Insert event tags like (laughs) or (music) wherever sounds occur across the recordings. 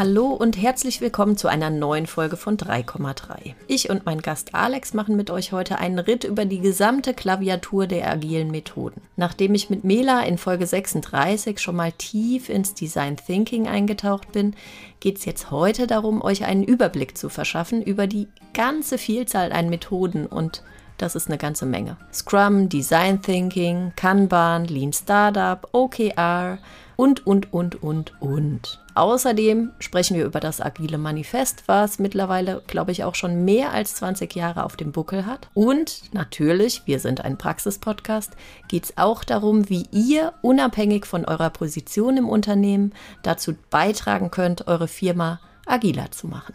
Hallo und herzlich willkommen zu einer neuen Folge von 3,3. Ich und mein Gast Alex machen mit euch heute einen Ritt über die gesamte Klaviatur der agilen Methoden. Nachdem ich mit Mela in Folge 36 schon mal tief ins Design Thinking eingetaucht bin, geht es jetzt heute darum, euch einen Überblick zu verschaffen über die ganze Vielzahl an Methoden und das ist eine ganze Menge. Scrum, Design Thinking, Kanban, Lean Startup, OKR, und, und, und, und, und. Außerdem sprechen wir über das Agile Manifest, was mittlerweile, glaube ich, auch schon mehr als 20 Jahre auf dem Buckel hat. Und natürlich, wir sind ein Praxis-Podcast, geht es auch darum, wie ihr unabhängig von eurer Position im Unternehmen dazu beitragen könnt, eure Firma agiler zu machen.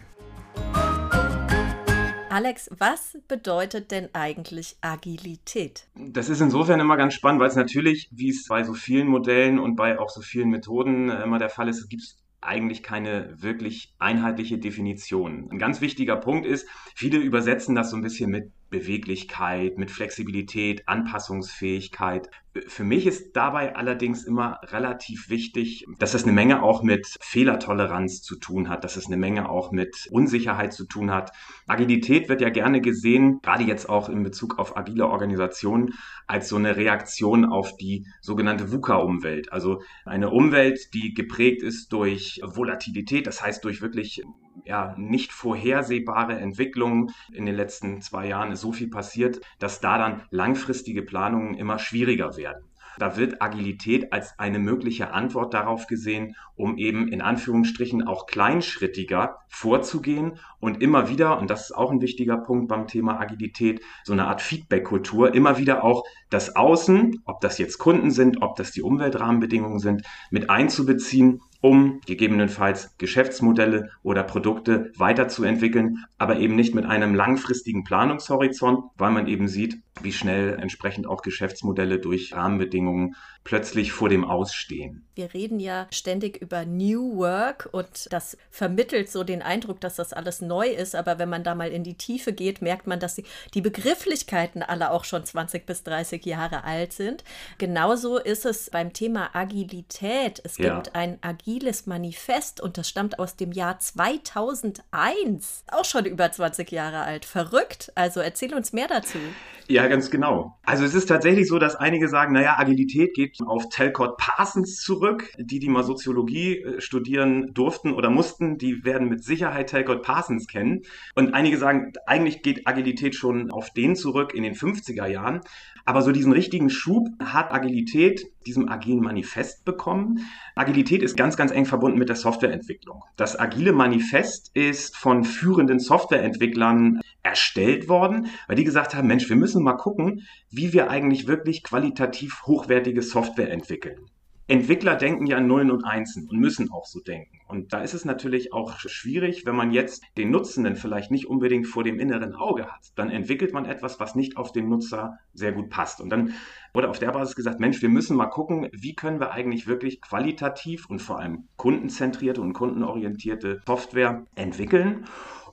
Alex, was bedeutet denn eigentlich Agilität? Das ist insofern immer ganz spannend, weil es natürlich, wie es bei so vielen Modellen und bei auch so vielen Methoden äh, immer der Fall ist, gibt es eigentlich keine wirklich einheitliche Definition. Ein ganz wichtiger Punkt ist, viele übersetzen das so ein bisschen mit Beweglichkeit, mit Flexibilität, Anpassungsfähigkeit. Für mich ist dabei allerdings immer relativ wichtig, dass es eine Menge auch mit Fehlertoleranz zu tun hat, dass es eine Menge auch mit Unsicherheit zu tun hat. Agilität wird ja gerne gesehen, gerade jetzt auch in Bezug auf agile Organisationen, als so eine Reaktion auf die sogenannte VUCA-Umwelt. Also eine Umwelt, die geprägt ist durch Volatilität, das heißt durch wirklich ja, nicht vorhersehbare Entwicklungen. In den letzten zwei Jahren ist so viel passiert, dass da dann langfristige Planungen immer schwieriger werden. Da wird Agilität als eine mögliche Antwort darauf gesehen, um eben in Anführungsstrichen auch kleinschrittiger vorzugehen und immer wieder, und das ist auch ein wichtiger Punkt beim Thema Agilität, so eine Art Feedback-Kultur, immer wieder auch das Außen, ob das jetzt Kunden sind, ob das die Umweltrahmenbedingungen sind, mit einzubeziehen um gegebenenfalls Geschäftsmodelle oder Produkte weiterzuentwickeln, aber eben nicht mit einem langfristigen Planungshorizont, weil man eben sieht, wie schnell entsprechend auch Geschäftsmodelle durch Rahmenbedingungen plötzlich vor dem Ausstehen. Wir reden ja ständig über New Work und das vermittelt so den Eindruck, dass das alles neu ist. Aber wenn man da mal in die Tiefe geht, merkt man, dass die, die Begrifflichkeiten alle auch schon 20 bis 30 Jahre alt sind. Genauso ist es beim Thema Agilität. Es ja. gibt ein agiles Manifest und das stammt aus dem Jahr 2001. Auch schon über 20 Jahre alt. Verrückt. Also erzähl uns mehr dazu. Ja, ganz genau. Also es ist tatsächlich so, dass einige sagen, naja, Agilität geht auf Telcott Parsons zurück. Die, die mal Soziologie äh, studieren durften oder mussten, die werden mit Sicherheit Telcott Parsons kennen. Und einige sagen, eigentlich geht Agilität schon auf den zurück in den 50er Jahren. Aber so diesen richtigen Schub hat Agilität diesem agilen Manifest bekommen. Agilität ist ganz, ganz eng verbunden mit der Softwareentwicklung. Das agile Manifest ist von führenden Softwareentwicklern erstellt worden, weil die gesagt haben, Mensch, wir müssen mal gucken, wie wir eigentlich wirklich qualitativ hochwertige Software entwickeln. Entwickler denken ja Nullen und Einsen und müssen auch so denken. Und da ist es natürlich auch schwierig, wenn man jetzt den Nutzenden vielleicht nicht unbedingt vor dem inneren Auge hat. Dann entwickelt man etwas, was nicht auf den Nutzer sehr gut passt. Und dann wurde auf der Basis gesagt, Mensch, wir müssen mal gucken, wie können wir eigentlich wirklich qualitativ und vor allem kundenzentrierte und kundenorientierte Software entwickeln.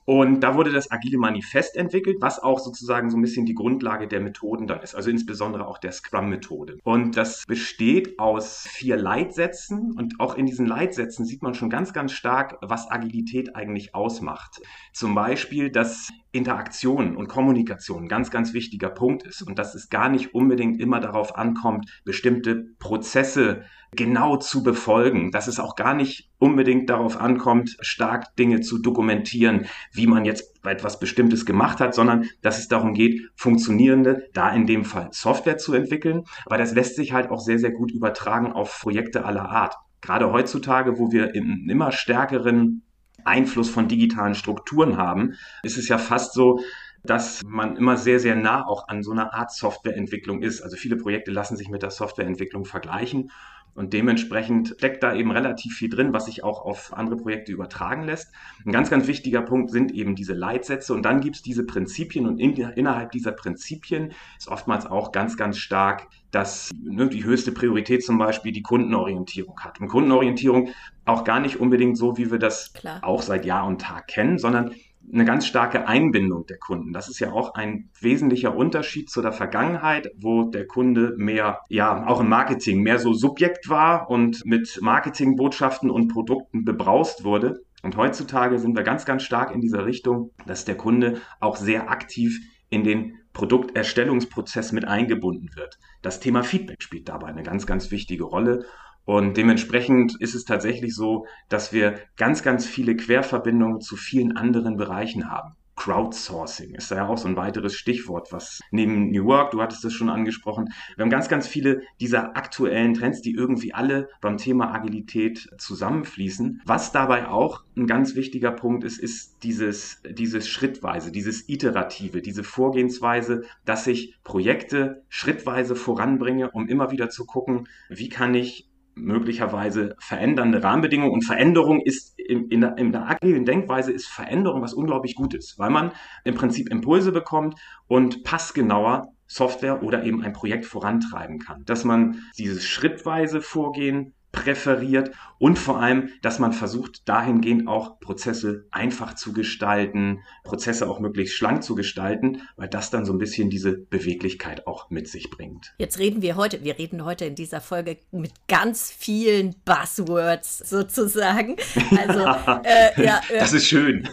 Und da wurde das Agile Manifest entwickelt, was auch sozusagen so ein bisschen die Grundlage der Methoden dann ist, also insbesondere auch der Scrum-Methode. Und das besteht aus vier Leitsätzen und auch in diesen Leitsätzen sieht man schon ganz, ganz stark, was Agilität eigentlich ausmacht. Zum Beispiel, dass Interaktion und Kommunikation ein ganz, ganz wichtiger Punkt ist und dass es gar nicht unbedingt immer darauf ankommt, bestimmte Prozesse genau zu befolgen, dass es auch gar nicht unbedingt darauf ankommt, stark Dinge zu dokumentieren, wie man jetzt etwas Bestimmtes gemacht hat, sondern dass es darum geht, funktionierende, da in dem Fall Software zu entwickeln. Aber das lässt sich halt auch sehr, sehr gut übertragen auf Projekte aller Art. Gerade heutzutage, wo wir im immer stärkeren Einfluss von digitalen Strukturen haben, ist es ja fast so, dass man immer sehr, sehr nah auch an so einer Art Softwareentwicklung ist. Also viele Projekte lassen sich mit der Softwareentwicklung vergleichen. Und dementsprechend steckt da eben relativ viel drin, was sich auch auf andere Projekte übertragen lässt. Ein ganz, ganz wichtiger Punkt sind eben diese Leitsätze und dann gibt es diese Prinzipien und in, innerhalb dieser Prinzipien ist oftmals auch ganz, ganz stark, dass ne, die höchste Priorität zum Beispiel die Kundenorientierung hat. Und Kundenorientierung auch gar nicht unbedingt so, wie wir das Klar. auch seit Jahr und Tag kennen, sondern eine ganz starke Einbindung der Kunden. Das ist ja auch ein wesentlicher Unterschied zu der Vergangenheit, wo der Kunde mehr, ja, auch im Marketing mehr so Subjekt war und mit Marketingbotschaften und Produkten bebraust wurde. Und heutzutage sind wir ganz, ganz stark in dieser Richtung, dass der Kunde auch sehr aktiv in den Produkterstellungsprozess mit eingebunden wird. Das Thema Feedback spielt dabei eine ganz, ganz wichtige Rolle. Und dementsprechend ist es tatsächlich so, dass wir ganz, ganz viele Querverbindungen zu vielen anderen Bereichen haben. Crowdsourcing ist da ja auch so ein weiteres Stichwort, was neben New Work, du hattest das schon angesprochen, wir haben ganz, ganz viele dieser aktuellen Trends, die irgendwie alle beim Thema Agilität zusammenfließen. Was dabei auch ein ganz wichtiger Punkt ist, ist dieses, dieses Schrittweise, dieses Iterative, diese Vorgehensweise, dass ich Projekte schrittweise voranbringe, um immer wieder zu gucken, wie kann ich möglicherweise verändernde Rahmenbedingungen. Und Veränderung ist in, in, der, in der agilen Denkweise ist Veränderung was unglaublich Gutes, weil man im Prinzip Impulse bekommt und passgenauer Software oder eben ein Projekt vorantreiben kann. Dass man dieses schrittweise Vorgehen präferiert und vor allem, dass man versucht, dahingehend auch Prozesse einfach zu gestalten, Prozesse auch möglichst schlank zu gestalten, weil das dann so ein bisschen diese Beweglichkeit auch mit sich bringt. Jetzt reden wir heute, wir reden heute in dieser Folge mit ganz vielen Buzzwords sozusagen. Also, (laughs) äh, ja, äh, das ist schön.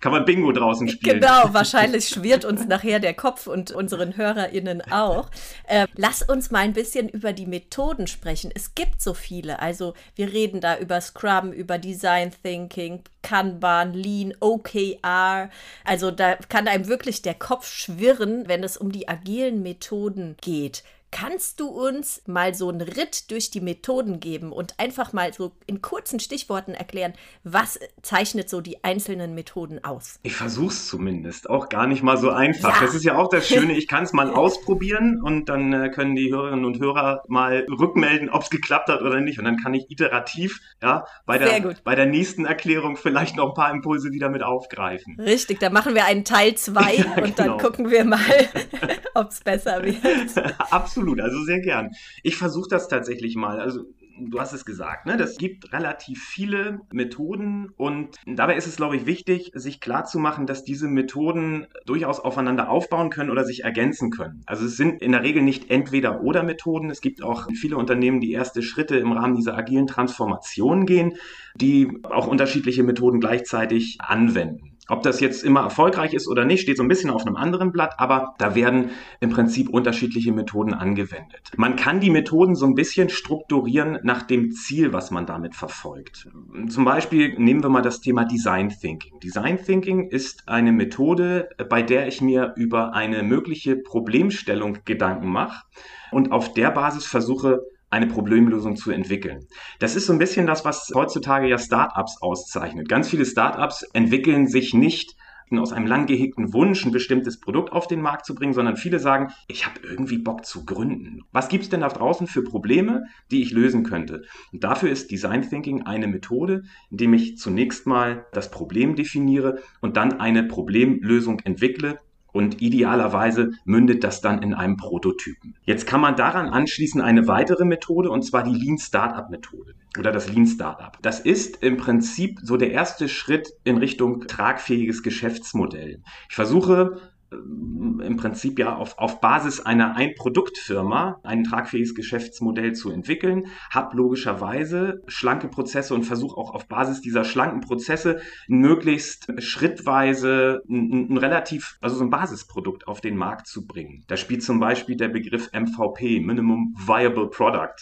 Kann man Bingo draußen spielen. Genau, wahrscheinlich schwirrt uns nachher der Kopf und unseren HörerInnen auch. Äh, lass uns mal ein bisschen über die Methoden sprechen. Es gibt so viele. Also wir reden da über Scrum, über Design Thinking, Kanban, Lean, OKR. Also da kann einem wirklich der Kopf schwirren, wenn es um die agilen Methoden geht. Kannst du uns mal so einen Ritt durch die Methoden geben und einfach mal so in kurzen Stichworten erklären, was zeichnet so die einzelnen Methoden aus? Ich versuche es zumindest, auch gar nicht mal so einfach. Ja. Das ist ja auch das Schöne, ich kann es mal (laughs) ausprobieren und dann äh, können die Hörerinnen und Hörer mal rückmelden, ob es geklappt hat oder nicht. Und dann kann ich iterativ ja, bei, der, bei der nächsten Erklärung vielleicht noch ein paar Impulse wieder mit aufgreifen. Richtig, dann machen wir einen Teil 2 (laughs) ja, und dann genau. gucken wir mal, (laughs) (laughs) ob es besser wird. (laughs) Absolut also sehr gern. Ich versuche das tatsächlich mal. Also du hast es gesagt, ne? Das gibt relativ viele Methoden und dabei ist es, glaube ich, wichtig, sich klarzumachen, dass diese Methoden durchaus aufeinander aufbauen können oder sich ergänzen können. Also es sind in der Regel nicht entweder oder Methoden. Es gibt auch viele Unternehmen, die erste Schritte im Rahmen dieser agilen Transformation gehen, die auch unterschiedliche Methoden gleichzeitig anwenden. Ob das jetzt immer erfolgreich ist oder nicht, steht so ein bisschen auf einem anderen Blatt, aber da werden im Prinzip unterschiedliche Methoden angewendet. Man kann die Methoden so ein bisschen strukturieren nach dem Ziel, was man damit verfolgt. Zum Beispiel nehmen wir mal das Thema Design Thinking. Design Thinking ist eine Methode, bei der ich mir über eine mögliche Problemstellung Gedanken mache und auf der Basis versuche, eine Problemlösung zu entwickeln. Das ist so ein bisschen das, was heutzutage ja Startups auszeichnet. Ganz viele Startups entwickeln sich nicht aus einem lang gehegten Wunsch, ein bestimmtes Produkt auf den Markt zu bringen, sondern viele sagen, ich habe irgendwie Bock zu gründen. Was gibt es denn da draußen für Probleme, die ich lösen könnte? Und dafür ist Design Thinking eine Methode, indem ich zunächst mal das Problem definiere und dann eine Problemlösung entwickle, und idealerweise mündet das dann in einem Prototypen. Jetzt kann man daran anschließen eine weitere Methode und zwar die Lean Startup Methode oder das Lean Startup. Das ist im Prinzip so der erste Schritt in Richtung tragfähiges Geschäftsmodell. Ich versuche im Prinzip ja auf, auf Basis einer Ein-Produkt-Firma ein tragfähiges Geschäftsmodell zu entwickeln, habe logischerweise schlanke Prozesse und versuche auch auf Basis dieser schlanken Prozesse möglichst schrittweise ein, ein, relativ, also so ein Basisprodukt auf den Markt zu bringen. Da spielt zum Beispiel der Begriff MVP, Minimum Viable Product.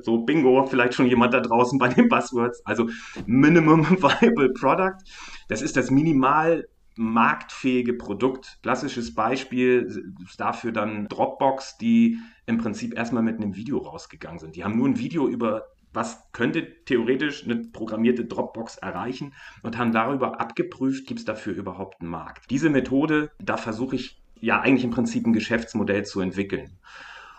So Bingo, vielleicht schon jemand da draußen bei den Buzzwords. Also Minimum (laughs) Viable Product. Das ist das minimal marktfähige Produkt. Klassisches Beispiel ist dafür dann Dropbox, die im Prinzip erstmal mit einem Video rausgegangen sind. Die haben nur ein Video über was könnte theoretisch eine programmierte Dropbox erreichen und haben darüber abgeprüft, gibt es dafür überhaupt einen Markt. Diese Methode, da versuche ich ja eigentlich im Prinzip ein Geschäftsmodell zu entwickeln.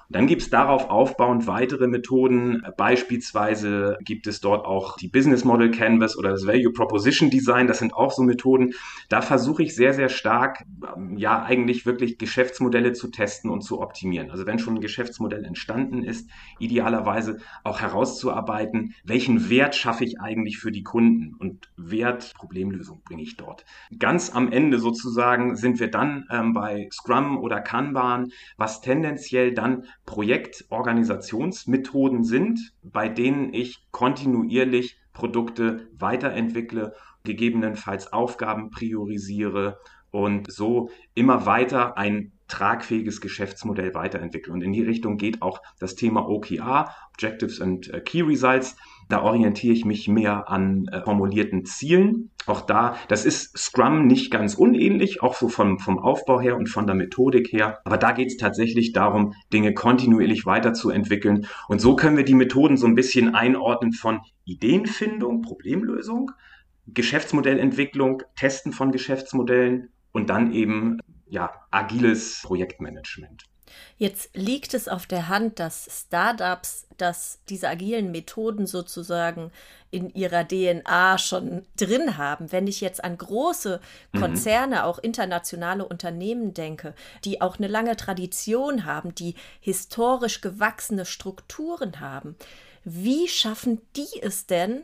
Dann gibt es darauf aufbauend weitere Methoden. Beispielsweise gibt es dort auch die Business Model Canvas oder das Value Proposition Design. Das sind auch so Methoden. Da versuche ich sehr, sehr stark, ähm, ja, eigentlich wirklich Geschäftsmodelle zu testen und zu optimieren. Also wenn schon ein Geschäftsmodell entstanden ist, idealerweise auch herauszuarbeiten, welchen Wert schaffe ich eigentlich für die Kunden und Wert, Problemlösung bringe ich dort. Ganz am Ende sozusagen sind wir dann ähm, bei Scrum oder Kanban, was tendenziell dann Projektorganisationsmethoden sind, bei denen ich kontinuierlich Produkte weiterentwickle gegebenenfalls Aufgaben priorisiere und so immer weiter ein tragfähiges Geschäftsmodell weiterentwickeln. Und in die Richtung geht auch das Thema OKR, Objectives and äh, Key Results. Da orientiere ich mich mehr an äh, formulierten Zielen. Auch da, das ist Scrum nicht ganz unähnlich, auch so vom, vom Aufbau her und von der Methodik her. Aber da geht es tatsächlich darum, Dinge kontinuierlich weiterzuentwickeln. Und so können wir die Methoden so ein bisschen einordnen von Ideenfindung, Problemlösung, Geschäftsmodellentwicklung, Testen von Geschäftsmodellen und dann eben ja, agiles Projektmanagement. Jetzt liegt es auf der Hand, dass Startups, dass diese agilen Methoden sozusagen in ihrer DNA schon drin haben. Wenn ich jetzt an große mhm. Konzerne, mhm. auch internationale Unternehmen denke, die auch eine lange Tradition haben, die historisch gewachsene Strukturen haben, wie schaffen die es denn,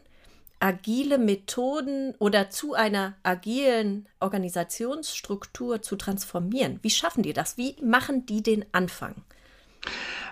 agile Methoden oder zu einer agilen Organisationsstruktur zu transformieren? Wie schaffen die das? Wie machen die den Anfang?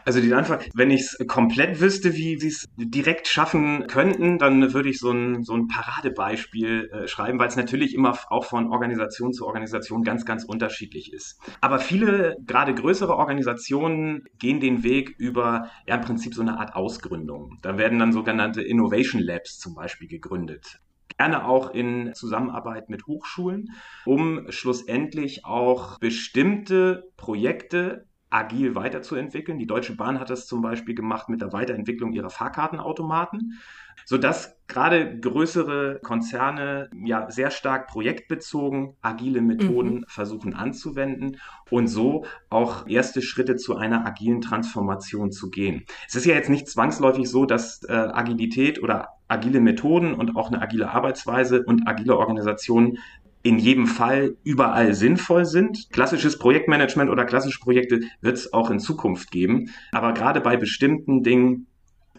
Also den Anfang, wenn ich es komplett wüsste, wie sie es direkt schaffen könnten, dann würde ich so ein, so ein Paradebeispiel äh, schreiben, weil es natürlich immer auch von Organisation zu Organisation ganz, ganz unterschiedlich ist. Aber viele, gerade größere Organisationen, gehen den Weg über ja im Prinzip so eine Art Ausgründung. Da werden dann sogenannte Innovation Labs zum Beispiel gegründet gerne auch in Zusammenarbeit mit Hochschulen, um schlussendlich auch bestimmte Projekte agil weiterzuentwickeln. Die Deutsche Bahn hat das zum Beispiel gemacht mit der Weiterentwicklung ihrer Fahrkartenautomaten, sodass gerade größere Konzerne ja sehr stark projektbezogen agile Methoden mhm. versuchen anzuwenden und so auch erste Schritte zu einer agilen Transformation zu gehen. Es ist ja jetzt nicht zwangsläufig so, dass äh, Agilität oder agile Methoden und auch eine agile Arbeitsweise und agile Organisationen in jedem Fall überall sinnvoll sind. Klassisches Projektmanagement oder klassische Projekte wird es auch in Zukunft geben. Aber gerade bei bestimmten Dingen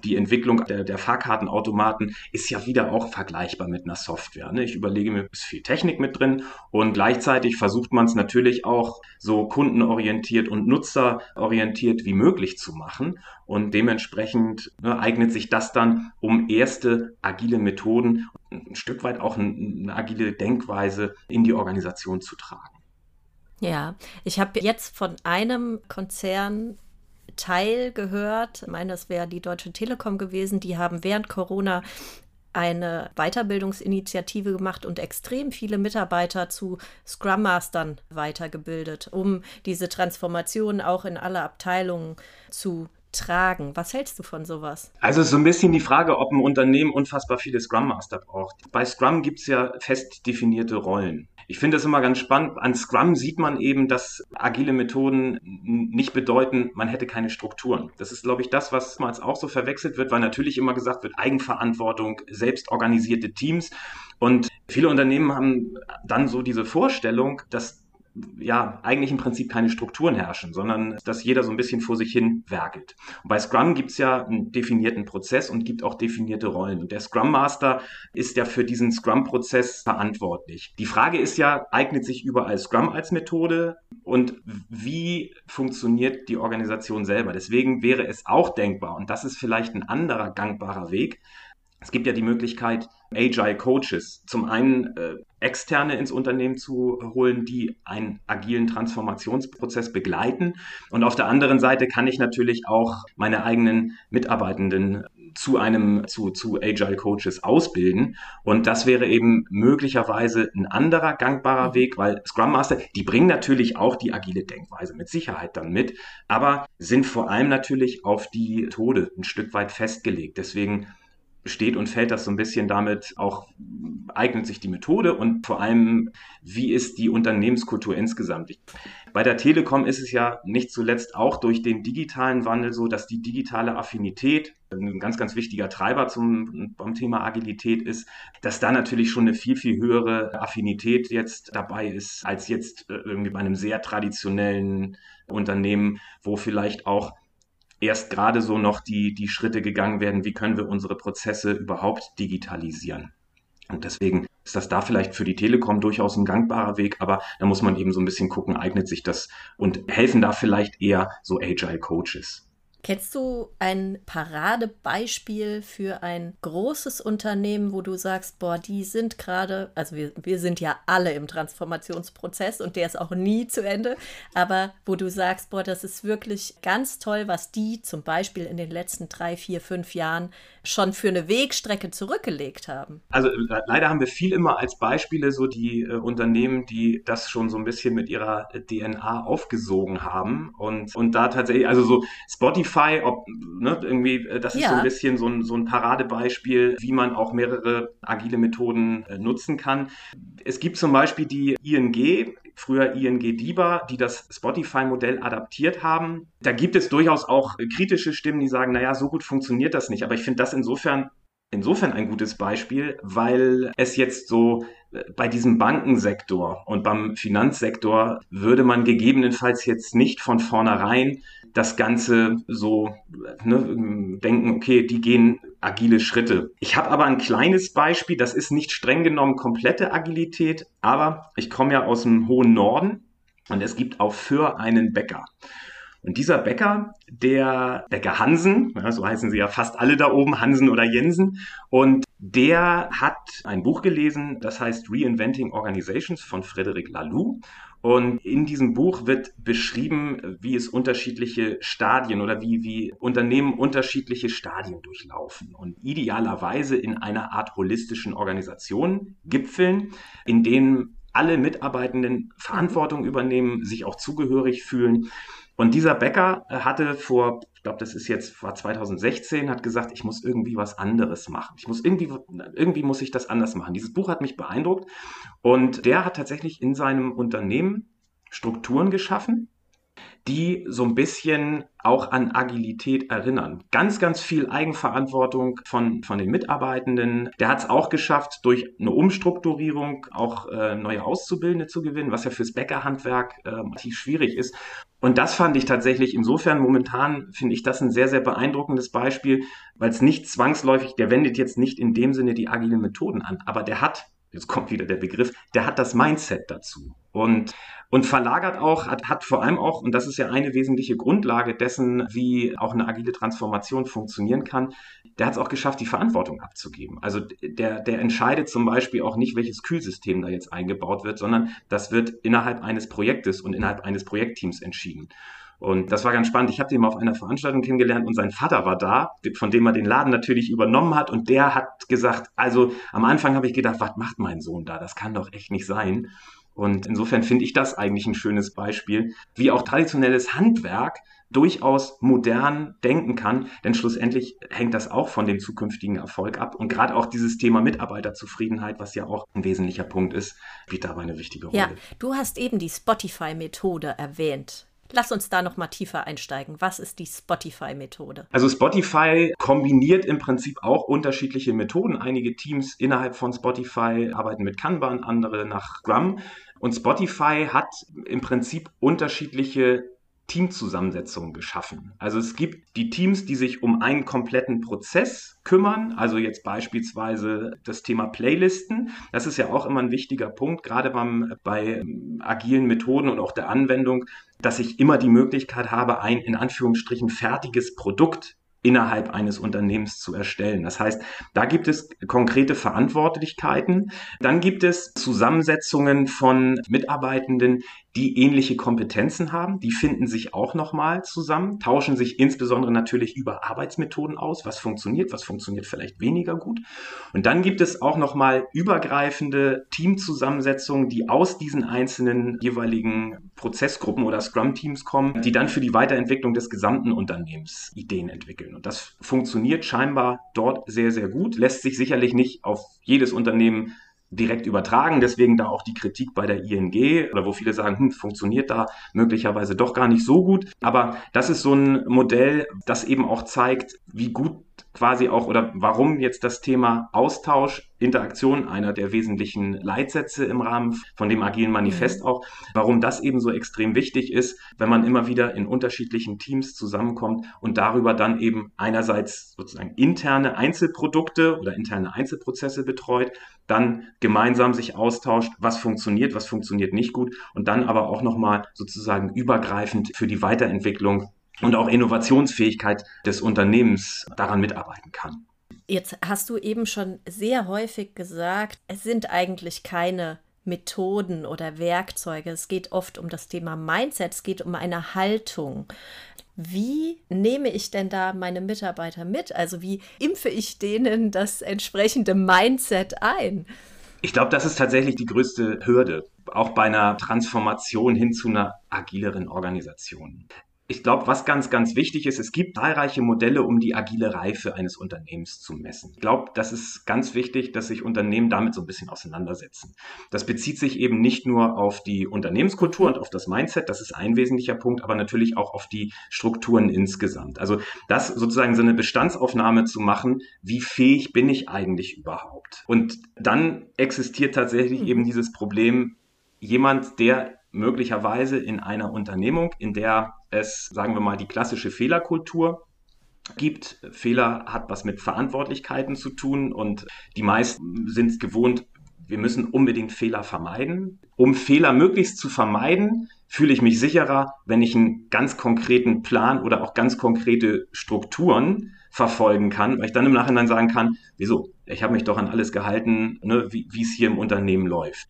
die Entwicklung der, der Fahrkartenautomaten ist ja wieder auch vergleichbar mit einer Software. Ne? Ich überlege mir, ist viel Technik mit drin und gleichzeitig versucht man es natürlich auch so kundenorientiert und nutzerorientiert wie möglich zu machen. Und dementsprechend ne, eignet sich das dann, um erste agile Methoden, ein Stück weit auch eine agile Denkweise in die Organisation zu tragen. Ja, ich habe jetzt von einem Konzern Teil gehört. Ich meine, das wäre die Deutsche Telekom gewesen. Die haben während Corona eine Weiterbildungsinitiative gemacht und extrem viele Mitarbeiter zu Scrum Mastern weitergebildet, um diese Transformation auch in alle Abteilungen zu tragen. Was hältst du von sowas? Also so ein bisschen die Frage, ob ein Unternehmen unfassbar viele Scrum Master braucht. Bei Scrum gibt es ja fest definierte Rollen. Ich finde es immer ganz spannend. An Scrum sieht man eben, dass agile Methoden nicht bedeuten, man hätte keine Strukturen. Das ist, glaube ich, das, was mal auch so verwechselt wird, weil natürlich immer gesagt wird, Eigenverantwortung, selbstorganisierte Teams. Und viele Unternehmen haben dann so diese Vorstellung, dass ja eigentlich im Prinzip keine Strukturen herrschen, sondern dass jeder so ein bisschen vor sich hin werkelt. Und bei Scrum gibt es ja einen definierten Prozess und gibt auch definierte Rollen. Und der Scrum Master ist ja für diesen Scrum-Prozess verantwortlich. Die Frage ist ja, eignet sich überall Scrum als Methode und wie funktioniert die Organisation selber? Deswegen wäre es auch denkbar, und das ist vielleicht ein anderer gangbarer Weg, es gibt ja die Möglichkeit, Agile Coaches zum einen äh, externe ins Unternehmen zu holen, die einen agilen Transformationsprozess begleiten. Und auf der anderen Seite kann ich natürlich auch meine eigenen Mitarbeitenden zu einem, zu, zu Agile Coaches ausbilden. Und das wäre eben möglicherweise ein anderer gangbarer Weg, weil Scrum Master, die bringen natürlich auch die agile Denkweise mit Sicherheit dann mit, aber sind vor allem natürlich auf die Tode ein Stück weit festgelegt. Deswegen steht und fällt das so ein bisschen damit, auch eignet sich die Methode und vor allem, wie ist die Unternehmenskultur insgesamt. Bei der Telekom ist es ja nicht zuletzt auch durch den digitalen Wandel so, dass die digitale Affinität ein ganz, ganz wichtiger Treiber zum, beim Thema Agilität ist, dass da natürlich schon eine viel, viel höhere Affinität jetzt dabei ist, als jetzt äh, irgendwie bei einem sehr traditionellen Unternehmen, wo vielleicht auch erst gerade so noch die, die Schritte gegangen werden, wie können wir unsere Prozesse überhaupt digitalisieren. Und deswegen ist das da vielleicht für die Telekom durchaus ein gangbarer Weg, aber da muss man eben so ein bisschen gucken, eignet sich das und helfen da vielleicht eher so Agile Coaches. Kennst du ein Paradebeispiel für ein großes Unternehmen, wo du sagst, boah, die sind gerade, also wir, wir sind ja alle im Transformationsprozess und der ist auch nie zu Ende, aber wo du sagst, boah, das ist wirklich ganz toll, was die zum Beispiel in den letzten drei, vier, fünf Jahren schon für eine Wegstrecke zurückgelegt haben? Also äh, leider haben wir viel immer als Beispiele so die äh, Unternehmen, die das schon so ein bisschen mit ihrer DNA aufgesogen haben und, und da tatsächlich, also so Spotify ob, ne, irgendwie, äh, das ist ja. so ein bisschen so ein, so ein Paradebeispiel, wie man auch mehrere agile Methoden äh, nutzen kann. Es gibt zum Beispiel die ING, früher ING DIBA, die das Spotify-Modell adaptiert haben. Da gibt es durchaus auch kritische Stimmen, die sagen, naja, so gut funktioniert das nicht. Aber ich finde das insofern insofern ein gutes Beispiel, weil es jetzt so äh, bei diesem Bankensektor und beim Finanzsektor würde man gegebenenfalls jetzt nicht von vornherein das Ganze so ne, denken, okay, die gehen agile Schritte. Ich habe aber ein kleines Beispiel, das ist nicht streng genommen komplette Agilität, aber ich komme ja aus dem hohen Norden und es gibt auch für einen Bäcker. Und dieser Bäcker, der Bäcker Hansen, ja, so heißen sie ja fast alle da oben, Hansen oder Jensen, und der hat ein Buch gelesen, das heißt Reinventing Organizations von Frederic Laloux. Und in diesem Buch wird beschrieben, wie es unterschiedliche Stadien oder wie, wie Unternehmen unterschiedliche Stadien durchlaufen und idealerweise in einer Art holistischen Organisation gipfeln, in denen alle Mitarbeitenden Verantwortung übernehmen, sich auch zugehörig fühlen. Und dieser Bäcker hatte vor, ich glaube, das ist jetzt war 2016, hat gesagt, ich muss irgendwie was anderes machen. Ich muss irgendwie, irgendwie muss ich das anders machen. Dieses Buch hat mich beeindruckt und der hat tatsächlich in seinem Unternehmen Strukturen geschaffen, die so ein bisschen auch an Agilität erinnern. Ganz, ganz viel Eigenverantwortung von, von den Mitarbeitenden. Der hat es auch geschafft, durch eine Umstrukturierung auch äh, neue Auszubildende zu gewinnen, was ja fürs Bäckerhandwerk äh, tief schwierig ist. Und das fand ich tatsächlich insofern momentan, finde ich das ein sehr, sehr beeindruckendes Beispiel, weil es nicht zwangsläufig, der wendet jetzt nicht in dem Sinne die agilen Methoden an, aber der hat jetzt kommt wieder der Begriff, der hat das Mindset dazu. Und, und verlagert auch, hat, hat vor allem auch, und das ist ja eine wesentliche Grundlage dessen, wie auch eine agile Transformation funktionieren kann, der hat es auch geschafft, die Verantwortung abzugeben. Also der, der entscheidet zum Beispiel auch nicht, welches Kühlsystem da jetzt eingebaut wird, sondern das wird innerhalb eines Projektes und innerhalb eines Projektteams entschieden. Und das war ganz spannend. Ich habe den mal auf einer Veranstaltung kennengelernt und sein Vater war da, von dem er den Laden natürlich übernommen hat. Und der hat gesagt, also am Anfang habe ich gedacht, was macht mein Sohn da? Das kann doch echt nicht sein. Und insofern finde ich das eigentlich ein schönes Beispiel, wie auch traditionelles Handwerk durchaus modern denken kann, denn schlussendlich hängt das auch von dem zukünftigen Erfolg ab. Und gerade auch dieses Thema Mitarbeiterzufriedenheit, was ja auch ein wesentlicher Punkt ist, spielt dabei eine wichtige Rolle. Ja, du hast eben die Spotify-Methode erwähnt. Lass uns da noch mal tiefer einsteigen. Was ist die Spotify-Methode? Also Spotify kombiniert im Prinzip auch unterschiedliche Methoden. Einige Teams innerhalb von Spotify arbeiten mit Kanban, andere nach Scrum. Und Spotify hat im Prinzip unterschiedliche Teamzusammensetzungen geschaffen. Also es gibt die Teams, die sich um einen kompletten Prozess kümmern, also jetzt beispielsweise das Thema Playlisten. Das ist ja auch immer ein wichtiger Punkt, gerade beim, bei agilen Methoden und auch der Anwendung, dass ich immer die Möglichkeit habe, ein in Anführungsstrichen fertiges Produkt innerhalb eines Unternehmens zu erstellen. Das heißt, da gibt es konkrete Verantwortlichkeiten. Dann gibt es Zusammensetzungen von Mitarbeitenden, die ähnliche Kompetenzen haben. Die finden sich auch nochmal zusammen, tauschen sich insbesondere natürlich über Arbeitsmethoden aus. Was funktioniert, was funktioniert vielleicht weniger gut. Und dann gibt es auch nochmal übergreifende Teamzusammensetzungen, die aus diesen einzelnen jeweiligen Prozessgruppen oder Scrum-Teams kommen, die dann für die Weiterentwicklung des gesamten Unternehmens Ideen entwickeln. Und das funktioniert scheinbar dort sehr, sehr gut, lässt sich sicherlich nicht auf jedes Unternehmen direkt übertragen. Deswegen da auch die Kritik bei der ING oder wo viele sagen, hm, funktioniert da möglicherweise doch gar nicht so gut. Aber das ist so ein Modell, das eben auch zeigt, wie gut quasi auch oder warum jetzt das Thema Austausch, Interaktion einer der wesentlichen Leitsätze im Rahmen von dem agilen Manifest mhm. auch, warum das eben so extrem wichtig ist, wenn man immer wieder in unterschiedlichen Teams zusammenkommt und darüber dann eben einerseits sozusagen interne Einzelprodukte oder interne Einzelprozesse betreut, dann gemeinsam sich austauscht, was funktioniert, was funktioniert nicht gut und dann aber auch nochmal sozusagen übergreifend für die Weiterentwicklung und auch Innovationsfähigkeit des Unternehmens daran mitarbeiten kann. Jetzt hast du eben schon sehr häufig gesagt, es sind eigentlich keine Methoden oder Werkzeuge. Es geht oft um das Thema Mindset, es geht um eine Haltung. Wie nehme ich denn da meine Mitarbeiter mit? Also wie impfe ich denen das entsprechende Mindset ein? Ich glaube, das ist tatsächlich die größte Hürde, auch bei einer Transformation hin zu einer agileren Organisation. Ich glaube, was ganz, ganz wichtig ist, es gibt zahlreiche Modelle, um die agile Reife eines Unternehmens zu messen. Ich glaube, das ist ganz wichtig, dass sich Unternehmen damit so ein bisschen auseinandersetzen. Das bezieht sich eben nicht nur auf die Unternehmenskultur und auf das Mindset, das ist ein wesentlicher Punkt, aber natürlich auch auf die Strukturen insgesamt. Also das sozusagen so eine Bestandsaufnahme zu machen, wie fähig bin ich eigentlich überhaupt? Und dann existiert tatsächlich eben dieses Problem, jemand, der möglicherweise in einer Unternehmung, in der es, sagen wir mal, die klassische Fehlerkultur gibt. Fehler hat was mit Verantwortlichkeiten zu tun und die meisten sind es gewohnt, wir müssen unbedingt Fehler vermeiden. Um Fehler möglichst zu vermeiden, fühle ich mich sicherer, wenn ich einen ganz konkreten Plan oder auch ganz konkrete Strukturen verfolgen kann, weil ich dann im Nachhinein sagen kann, wieso? Ich habe mich doch an alles gehalten, ne, wie es hier im Unternehmen läuft.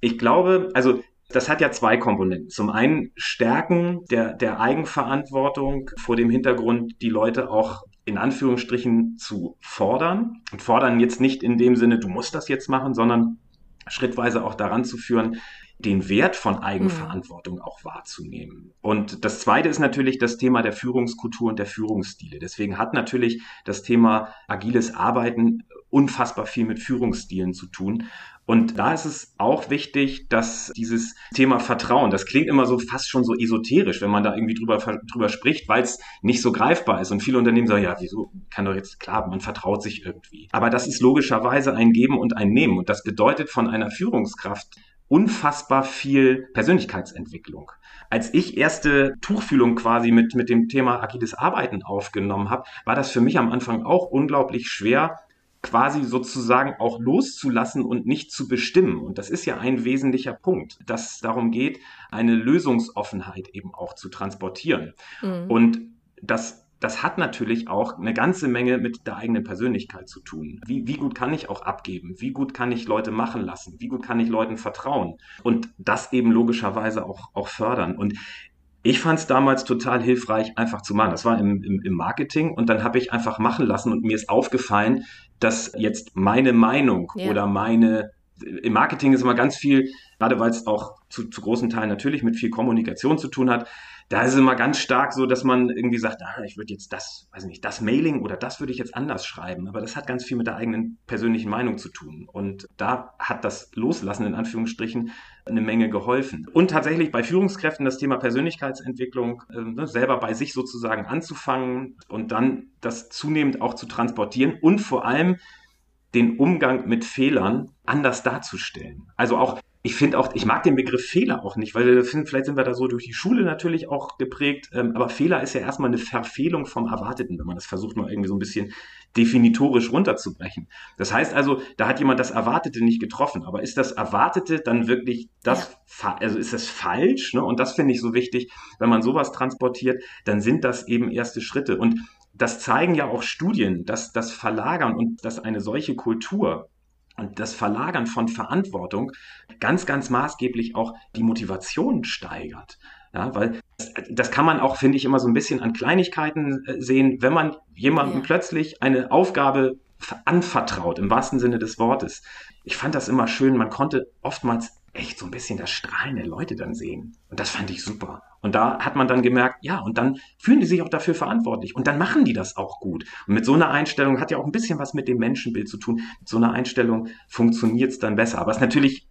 Ich glaube, also das hat ja zwei Komponenten. Zum einen Stärken der, der Eigenverantwortung vor dem Hintergrund, die Leute auch in Anführungsstrichen zu fordern. Und fordern jetzt nicht in dem Sinne, du musst das jetzt machen, sondern schrittweise auch daran zu führen, den Wert von Eigenverantwortung auch wahrzunehmen. Und das Zweite ist natürlich das Thema der Führungskultur und der Führungsstile. Deswegen hat natürlich das Thema agiles Arbeiten unfassbar viel mit Führungsstilen zu tun. Und da ist es auch wichtig, dass dieses Thema Vertrauen, das klingt immer so fast schon so esoterisch, wenn man da irgendwie drüber, drüber spricht, weil es nicht so greifbar ist. Und viele Unternehmen sagen, ja, wieso kann doch jetzt klar, man vertraut sich irgendwie. Aber das ist logischerweise ein Geben und ein Nehmen. Und das bedeutet von einer Führungskraft unfassbar viel Persönlichkeitsentwicklung. Als ich erste Tuchfühlung quasi mit, mit dem Thema agiles Arbeiten aufgenommen habe, war das für mich am Anfang auch unglaublich schwer, quasi sozusagen auch loszulassen und nicht zu bestimmen. Und das ist ja ein wesentlicher Punkt, dass darum geht, eine Lösungsoffenheit eben auch zu transportieren. Mhm. Und das das hat natürlich auch eine ganze Menge mit der eigenen Persönlichkeit zu tun. Wie, wie gut kann ich auch abgeben? Wie gut kann ich Leute machen lassen? Wie gut kann ich Leuten vertrauen? Und das eben logischerweise auch, auch fördern. Und ich fand es damals total hilfreich, einfach zu machen. Das war im, im, im Marketing und dann habe ich einfach machen lassen und mir ist aufgefallen, dass jetzt meine Meinung ja. oder meine im Marketing ist immer ganz viel, gerade weil es auch zu, zu großen Teilen natürlich mit viel Kommunikation zu tun hat, da ist es immer ganz stark so, dass man irgendwie sagt, ah, ich würde jetzt das, weiß nicht, das Mailing oder das würde ich jetzt anders schreiben. Aber das hat ganz viel mit der eigenen persönlichen Meinung zu tun. Und da hat das Loslassen in Anführungsstrichen eine Menge geholfen. Und tatsächlich bei Führungskräften das Thema Persönlichkeitsentwicklung äh, selber bei sich sozusagen anzufangen und dann das zunehmend auch zu transportieren und vor allem den Umgang mit Fehlern anders darzustellen. Also auch ich finde auch, ich mag den Begriff Fehler auch nicht, weil vielleicht sind wir da so durch die Schule natürlich auch geprägt, ähm, aber Fehler ist ja erstmal eine Verfehlung vom Erwarteten, wenn man das versucht mal irgendwie so ein bisschen definitorisch runterzubrechen. Das heißt also, da hat jemand das Erwartete nicht getroffen, aber ist das Erwartete dann wirklich das, ja. also ist das falsch? Ne? Und das finde ich so wichtig, wenn man sowas transportiert, dann sind das eben erste Schritte. Und das zeigen ja auch Studien, dass das Verlagern und dass eine solche Kultur und das Verlagern von Verantwortung ganz, ganz maßgeblich auch die Motivation steigert. Ja, weil das, das kann man auch, finde ich, immer so ein bisschen an Kleinigkeiten äh, sehen, wenn man jemandem ja. plötzlich eine Aufgabe anvertraut, im wahrsten Sinne des Wortes. Ich fand das immer schön, man konnte oftmals echt so ein bisschen das Strahlen der Leute dann sehen. Und das fand ich super. Und da hat man dann gemerkt, ja, und dann fühlen die sich auch dafür verantwortlich. Und dann machen die das auch gut. Und mit so einer Einstellung hat ja auch ein bisschen was mit dem Menschenbild zu tun. Mit so einer Einstellung funktioniert es dann besser. Aber es ist natürlich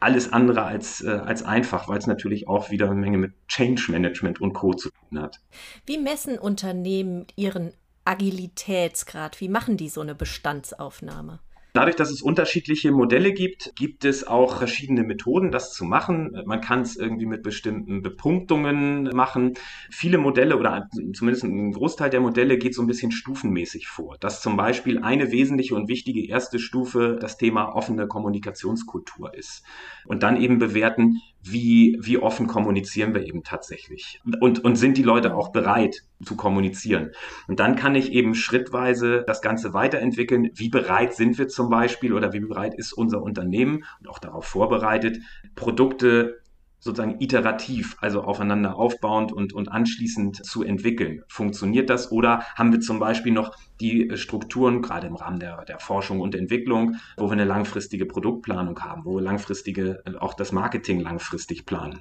alles andere als, äh, als einfach, weil es natürlich auch wieder eine Menge mit Change Management und Co. zu tun hat. Wie messen Unternehmen ihren Agilitätsgrad? Wie machen die so eine Bestandsaufnahme? Dadurch, dass es unterschiedliche Modelle gibt, gibt es auch verschiedene Methoden, das zu machen. Man kann es irgendwie mit bestimmten Bepunktungen machen. Viele Modelle oder zumindest ein Großteil der Modelle geht so ein bisschen stufenmäßig vor. Dass zum Beispiel eine wesentliche und wichtige erste Stufe das Thema offene Kommunikationskultur ist. Und dann eben bewerten, wie, wie offen kommunizieren wir eben tatsächlich? Und, und sind die Leute auch bereit zu kommunizieren? Und dann kann ich eben schrittweise das Ganze weiterentwickeln. Wie bereit sind wir zum Beispiel oder wie bereit ist unser Unternehmen und auch darauf vorbereitet, Produkte sozusagen iterativ, also aufeinander aufbauend und, und anschließend zu entwickeln. Funktioniert das oder haben wir zum Beispiel noch die Strukturen, gerade im Rahmen der, der Forschung und Entwicklung, wo wir eine langfristige Produktplanung haben, wo wir langfristige, auch das Marketing langfristig planen?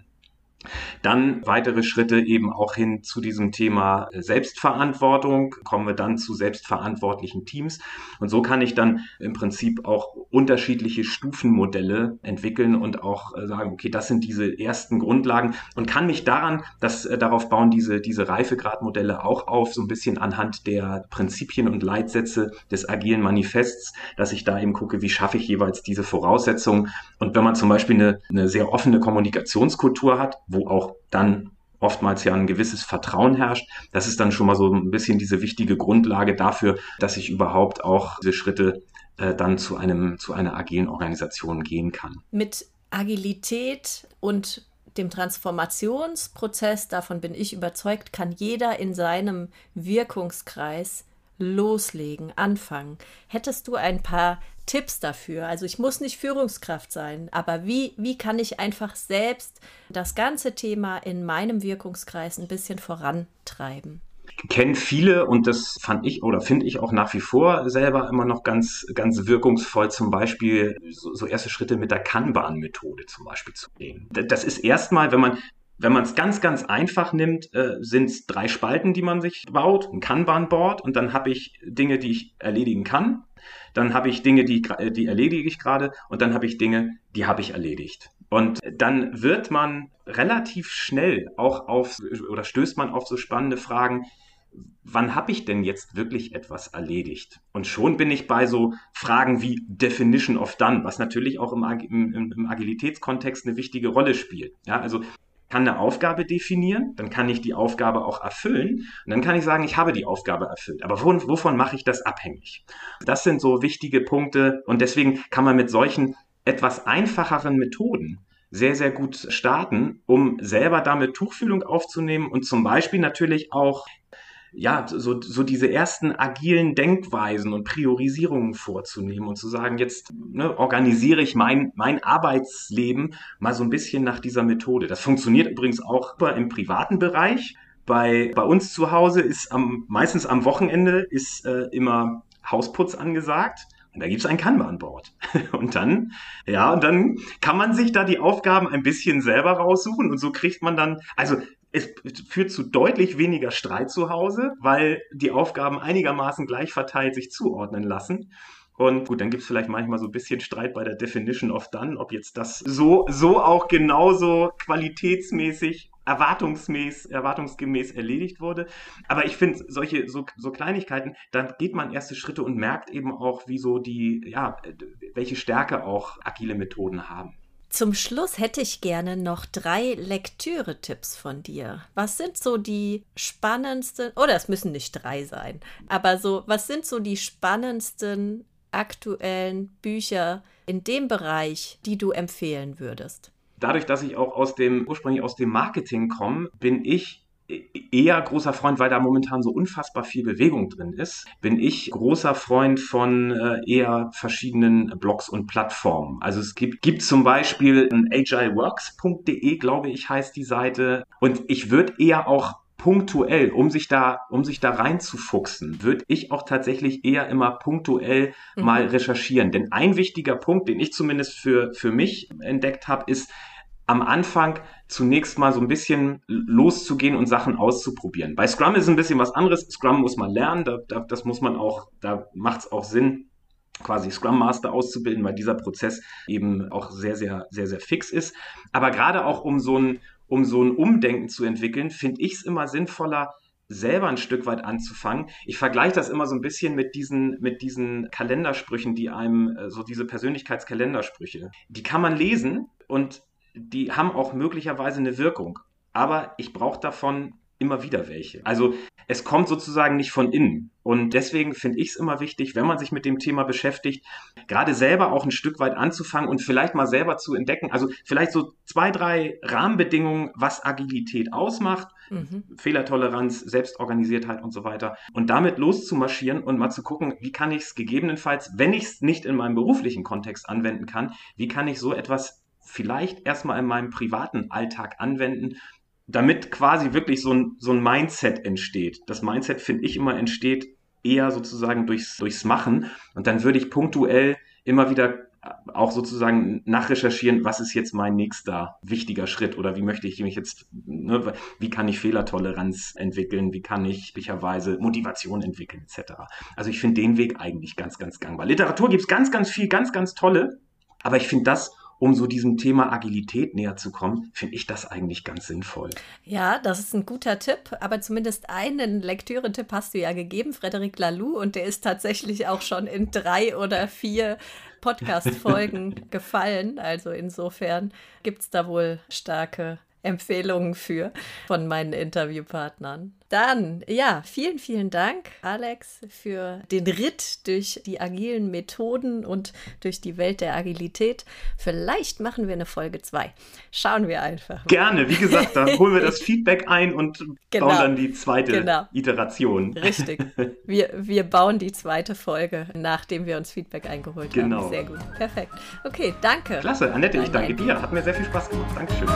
Dann weitere Schritte eben auch hin zu diesem Thema Selbstverantwortung, kommen wir dann zu selbstverantwortlichen Teams. Und so kann ich dann im Prinzip auch unterschiedliche Stufenmodelle entwickeln und auch äh, sagen, okay, das sind diese ersten Grundlagen und kann mich daran, dass äh, darauf bauen diese, diese Reifegradmodelle auch auf, so ein bisschen anhand der Prinzipien und Leitsätze des agilen Manifests, dass ich da eben gucke, wie schaffe ich jeweils diese Voraussetzungen. Und wenn man zum Beispiel eine, eine sehr offene Kommunikationskultur hat, wo auch dann oftmals ja ein gewisses Vertrauen herrscht. Das ist dann schon mal so ein bisschen diese wichtige Grundlage dafür, dass ich überhaupt auch diese Schritte äh, dann zu einem zu einer agilen Organisation gehen kann. Mit Agilität und dem Transformationsprozess, davon bin ich überzeugt, kann jeder in seinem Wirkungskreis loslegen, anfangen. Hättest du ein paar Tipps dafür? Also ich muss nicht Führungskraft sein, aber wie, wie kann ich einfach selbst das ganze Thema in meinem Wirkungskreis ein bisschen vorantreiben? kennen viele und das fand ich oder finde ich auch nach wie vor selber immer noch ganz, ganz wirkungsvoll, zum Beispiel so, so erste Schritte mit der Kanban-Methode zum Beispiel zu gehen. Das ist erstmal, wenn man wenn man es ganz, ganz einfach nimmt, äh, sind es drei Spalten, die man sich baut, ein Kanban-Board und dann habe ich Dinge, die ich erledigen kann, dann habe ich Dinge, die, die erledige ich gerade und dann habe ich Dinge, die habe ich erledigt. Und dann wird man relativ schnell auch auf oder stößt man auf so spannende Fragen, wann habe ich denn jetzt wirklich etwas erledigt? Und schon bin ich bei so Fragen wie Definition of Done, was natürlich auch im, im, im Agilitätskontext eine wichtige Rolle spielt. Ja, also kann eine Aufgabe definieren, dann kann ich die Aufgabe auch erfüllen und dann kann ich sagen, ich habe die Aufgabe erfüllt. Aber wovon, wovon mache ich das abhängig? Das sind so wichtige Punkte und deswegen kann man mit solchen etwas einfacheren Methoden sehr, sehr gut starten, um selber damit Tuchfühlung aufzunehmen und zum Beispiel natürlich auch ja, so, so diese ersten agilen Denkweisen und Priorisierungen vorzunehmen und zu sagen, jetzt ne, organisiere ich mein, mein Arbeitsleben mal so ein bisschen nach dieser Methode. Das funktioniert übrigens auch im privaten Bereich. Bei, bei uns zu Hause ist am, meistens am Wochenende ist äh, immer Hausputz angesagt. Und da gibt es ein Kanban-Board. (laughs) Und dann, ja, und dann kann man sich da die Aufgaben ein bisschen selber raussuchen und so kriegt man dann, also es führt zu deutlich weniger Streit zu Hause, weil die Aufgaben einigermaßen gleich verteilt sich zuordnen lassen. Und gut, dann gibt es vielleicht manchmal so ein bisschen Streit bei der Definition of Done, ob jetzt das so, so auch genauso qualitätsmäßig, erwartungsmäß, erwartungsgemäß erledigt wurde. Aber ich finde, solche so, so Kleinigkeiten, da geht man erste Schritte und merkt eben auch, wie so die, ja, welche Stärke auch agile Methoden haben. Zum Schluss hätte ich gerne noch drei Lektüre-Tipps von dir. Was sind so die spannendsten, oder es müssen nicht drei sein, aber so, was sind so die spannendsten aktuellen Bücher in dem Bereich, die du empfehlen würdest? Dadurch, dass ich auch aus dem, ursprünglich aus dem Marketing komme, bin ich eher großer Freund, weil da momentan so unfassbar viel Bewegung drin ist, bin ich großer Freund von äh, eher verschiedenen Blogs und Plattformen. Also es gibt, gibt zum Beispiel agileworks.de, glaube ich, heißt die Seite. Und ich würde eher auch punktuell, um sich da, um sich da reinzufuchsen, würde ich auch tatsächlich eher immer punktuell mhm. mal recherchieren. Denn ein wichtiger Punkt, den ich zumindest für, für mich entdeckt habe, ist, am Anfang zunächst mal so ein bisschen loszugehen und Sachen auszuprobieren. Bei Scrum ist ein bisschen was anderes. Scrum muss man lernen, da, da, das muss man auch, da macht es auch Sinn, quasi Scrum Master auszubilden, weil dieser Prozess eben auch sehr, sehr, sehr, sehr fix ist. Aber gerade auch um so ein, um so ein Umdenken zu entwickeln, finde ich es immer sinnvoller, selber ein Stück weit anzufangen. Ich vergleiche das immer so ein bisschen mit diesen, mit diesen Kalendersprüchen, die einem, äh, so diese Persönlichkeitskalendersprüche. Die kann man lesen und die haben auch möglicherweise eine Wirkung. Aber ich brauche davon immer wieder welche. Also es kommt sozusagen nicht von innen. Und deswegen finde ich es immer wichtig, wenn man sich mit dem Thema beschäftigt, gerade selber auch ein Stück weit anzufangen und vielleicht mal selber zu entdecken. Also vielleicht so zwei, drei Rahmenbedingungen, was Agilität ausmacht, mhm. Fehlertoleranz, Selbstorganisiertheit und so weiter. Und damit loszumarschieren und mal zu gucken, wie kann ich es gegebenenfalls, wenn ich es nicht in meinem beruflichen Kontext anwenden kann, wie kann ich so etwas vielleicht erstmal in meinem privaten Alltag anwenden, damit quasi wirklich so ein, so ein Mindset entsteht. Das Mindset, finde ich, immer entsteht eher sozusagen durchs, durchs Machen. Und dann würde ich punktuell immer wieder auch sozusagen nachrecherchieren, was ist jetzt mein nächster wichtiger Schritt oder wie möchte ich mich jetzt, ne, wie kann ich Fehlertoleranz entwickeln, wie kann ich möglicherweise Motivation entwickeln, etc. Also ich finde den Weg eigentlich ganz, ganz gangbar. Literatur gibt es ganz, ganz viel, ganz, ganz tolle, aber ich finde das um so diesem Thema Agilität näher zu kommen, finde ich das eigentlich ganz sinnvoll. Ja, das ist ein guter Tipp, aber zumindest einen Lektüre-Tipp hast du ja gegeben, Frederik Laloux, und der ist tatsächlich auch schon in drei oder vier Podcast-Folgen (laughs) gefallen. Also insofern gibt es da wohl starke Empfehlungen für von meinen Interviewpartnern. Dann, ja, vielen, vielen Dank, Alex, für den Ritt durch die agilen Methoden und durch die Welt der Agilität. Vielleicht machen wir eine Folge 2. Schauen wir einfach. Gerne, wie gesagt, da holen wir das (laughs) Feedback ein und genau. bauen dann die zweite genau. Iteration. Richtig. Wir, wir bauen die zweite Folge, nachdem wir uns Feedback eingeholt genau. haben. Sehr gut. Perfekt. Okay, danke. Klasse, Annette, ich danke dir. Hat mir sehr viel Spaß gemacht. Dankeschön.